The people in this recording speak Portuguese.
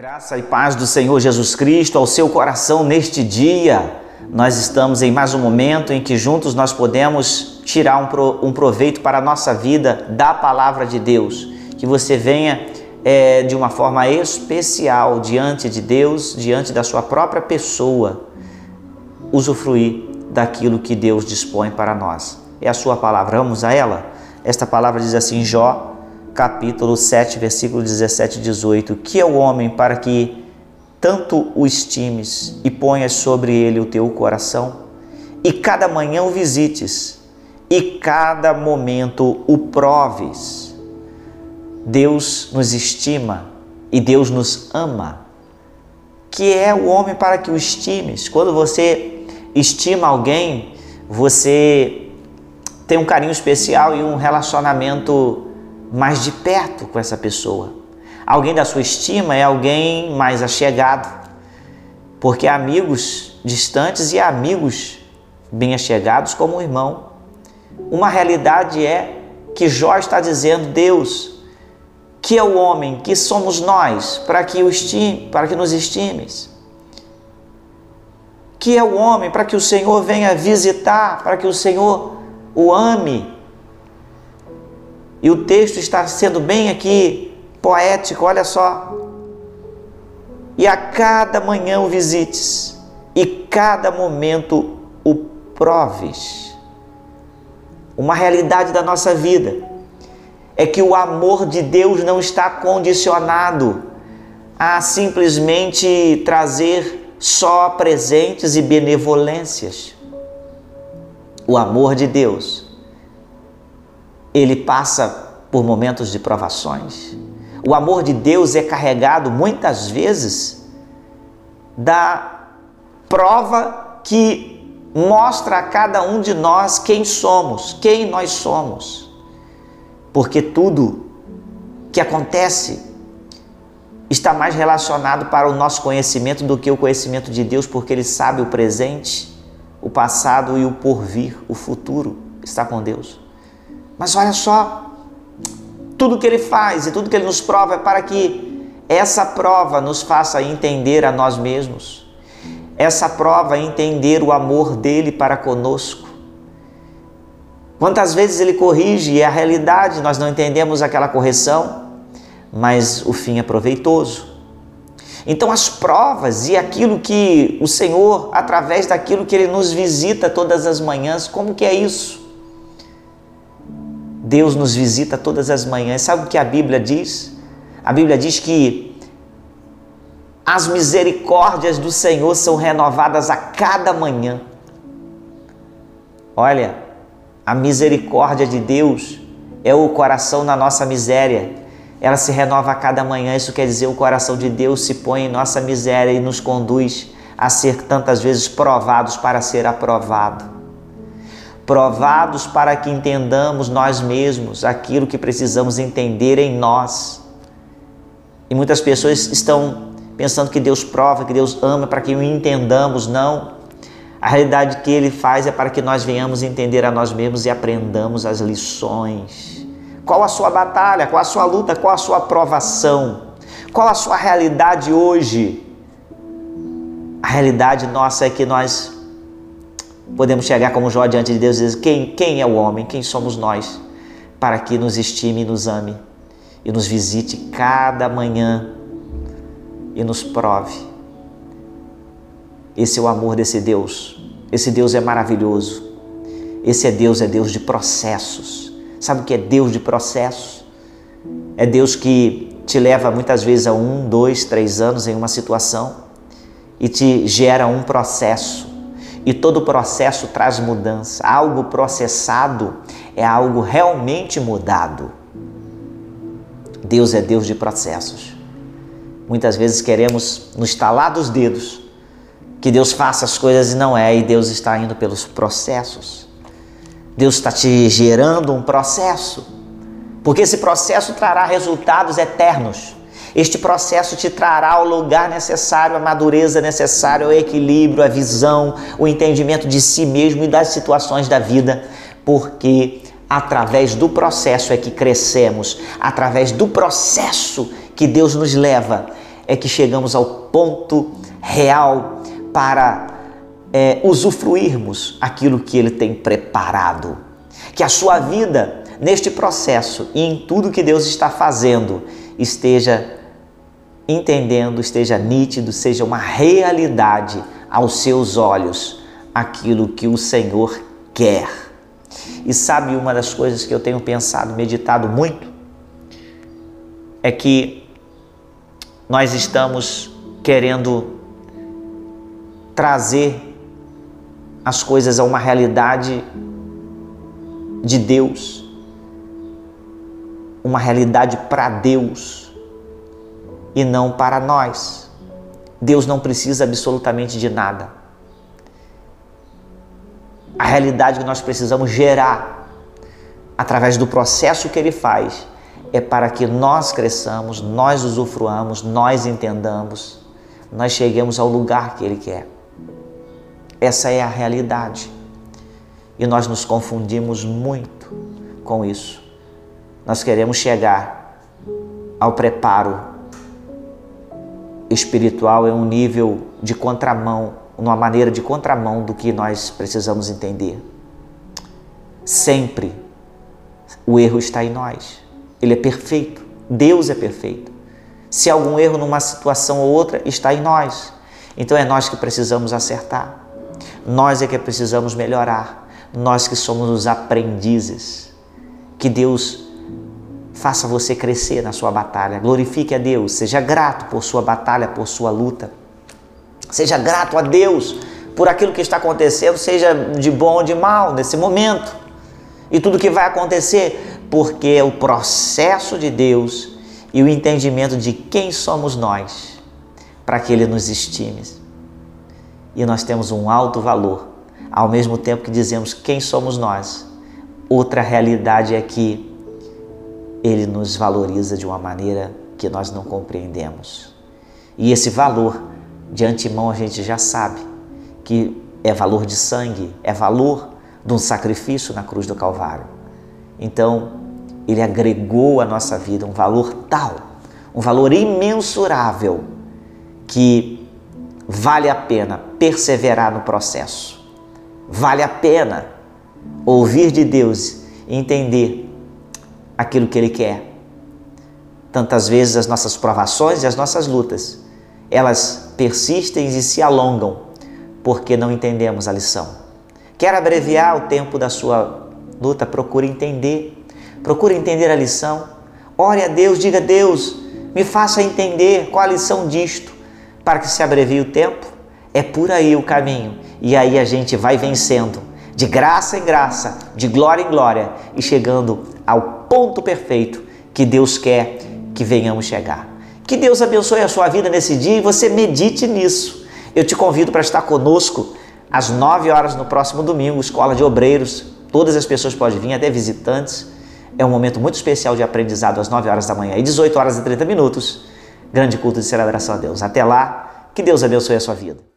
Graça e paz do Senhor Jesus Cristo ao seu coração neste dia. Nós estamos em mais um momento em que juntos nós podemos tirar um, pro, um proveito para a nossa vida da palavra de Deus. Que você venha é, de uma forma especial diante de Deus, diante da sua própria pessoa, usufruir daquilo que Deus dispõe para nós. É a sua palavra, vamos a ela? Esta palavra diz assim, Jó capítulo 7, versículo 17 e 18: Que é o homem para que tanto o estimes e ponhas sobre ele o teu coração, e cada manhã o visites, e cada momento o proves. Deus nos estima e Deus nos ama. Que é o homem para que o estimes. Quando você estima alguém, você tem um carinho especial e um relacionamento mais de perto com essa pessoa. Alguém da sua estima é alguém mais achegado, porque há amigos distantes e amigos bem achegados como um irmão. Uma realidade é que Jó está dizendo: Deus, que é o homem, que somos nós, para que o estime, para que nos estimes. Que é o homem para que o Senhor venha visitar, para que o Senhor o ame e o texto está sendo bem aqui poético, olha só. E a cada manhã o visites, e cada momento o proves. Uma realidade da nossa vida é que o amor de Deus não está condicionado a simplesmente trazer só presentes e benevolências. O amor de Deus ele passa por momentos de provações. O amor de Deus é carregado muitas vezes da prova que mostra a cada um de nós quem somos, quem nós somos. Porque tudo que acontece está mais relacionado para o nosso conhecimento do que o conhecimento de Deus, porque Ele sabe o presente, o passado e o porvir, o futuro está com Deus. Mas olha só, tudo que ele faz e tudo que ele nos prova é para que essa prova nos faça entender a nós mesmos. Essa prova entender o amor dele para conosco. Quantas vezes ele corrige e a realidade nós não entendemos aquela correção, mas o fim é proveitoso. Então, as provas e aquilo que o Senhor, através daquilo que Ele nos visita todas as manhãs, como que é isso? Deus nos visita todas as manhãs. Sabe o que a Bíblia diz? A Bíblia diz que as misericórdias do Senhor são renovadas a cada manhã. Olha, a misericórdia de Deus é o coração na nossa miséria. Ela se renova a cada manhã. Isso quer dizer o coração de Deus se põe em nossa miséria e nos conduz a ser tantas vezes provados para ser aprovado provados para que entendamos nós mesmos aquilo que precisamos entender em nós. E muitas pessoas estão pensando que Deus prova, que Deus ama para que o entendamos. Não. A realidade que Ele faz é para que nós venhamos entender a nós mesmos e aprendamos as lições. Qual a sua batalha? Qual a sua luta? Qual a sua provação? Qual a sua realidade hoje? A realidade nossa é que nós podemos chegar como Jó diante de Deus e dizer: quem, quem é o homem? Quem somos nós? Para que nos estime e nos ame e nos visite cada manhã e nos prove. Esse é o amor desse Deus. Esse Deus é maravilhoso. Esse é Deus, é Deus de processos. Sabe o que é Deus de processos? É Deus que te leva muitas vezes a um, dois, três anos em uma situação e te gera um processo e todo processo traz mudança. Algo processado é algo realmente mudado. Deus é Deus de processos. Muitas vezes queremos nos estalar dos dedos que Deus faça as coisas e não é, e Deus está indo pelos processos. Deus está te gerando um processo, porque esse processo trará resultados eternos. Este processo te trará o lugar necessário, a madureza necessária, o equilíbrio, a visão, o entendimento de si mesmo e das situações da vida, porque através do processo é que crescemos, através do processo que Deus nos leva, é que chegamos ao ponto real para é, usufruirmos aquilo que Ele tem preparado. Que a sua vida, neste processo e em tudo que Deus está fazendo, esteja entendendo, esteja nítido, seja uma realidade aos seus olhos aquilo que o Senhor quer. E sabe uma das coisas que eu tenho pensado, meditado muito? É que nós estamos querendo trazer as coisas a uma realidade de Deus, uma realidade para Deus e não para nós. Deus não precisa absolutamente de nada. A realidade que nós precisamos gerar através do processo que Ele faz é para que nós cresçamos, nós usufruamos, nós entendamos, nós cheguemos ao lugar que Ele quer. Essa é a realidade. E nós nos confundimos muito com isso. Nós queremos chegar ao preparo espiritual em um nível de contramão, uma maneira de contramão do que nós precisamos entender. Sempre o erro está em nós. Ele é perfeito. Deus é perfeito. Se algum erro numa situação ou outra, está em nós. Então é nós que precisamos acertar. Nós é que precisamos melhorar, nós que somos os aprendizes. Que Deus faça você crescer na sua batalha. Glorifique a Deus, seja grato por sua batalha, por sua luta. Seja grato a Deus por aquilo que está acontecendo, seja de bom ou de mal nesse momento. E tudo que vai acontecer, porque é o processo de Deus e o entendimento de quem somos nós, para que Ele nos estime e nós temos um alto valor, ao mesmo tempo que dizemos quem somos nós. Outra realidade é que ele nos valoriza de uma maneira que nós não compreendemos. E esse valor, de antemão, a gente já sabe que é valor de sangue, é valor de um sacrifício na cruz do Calvário. Então, ele agregou à nossa vida um valor tal, um valor imensurável, que vale a pena perseverar no processo. Vale a pena ouvir de Deus e entender aquilo que Ele quer. Tantas vezes as nossas provações e as nossas lutas, elas persistem e se alongam porque não entendemos a lição. Quer abreviar o tempo da sua luta? Procure entender. Procure entender a lição. Ore a Deus, diga a Deus, me faça entender qual a lição disto para que se abrevie o tempo. É por aí o caminho. E aí a gente vai vencendo, de graça em graça, de glória em glória e chegando ao ponto perfeito que Deus quer que venhamos chegar. Que Deus abençoe a sua vida nesse dia e você medite nisso. Eu te convido para estar conosco às 9 horas no próximo domingo, Escola de Obreiros. Todas as pessoas podem vir, até visitantes. É um momento muito especial de aprendizado às 9 horas da manhã e 18 horas e 30 minutos grande culto de celebração a Deus. Até lá, que Deus abençoe a sua vida.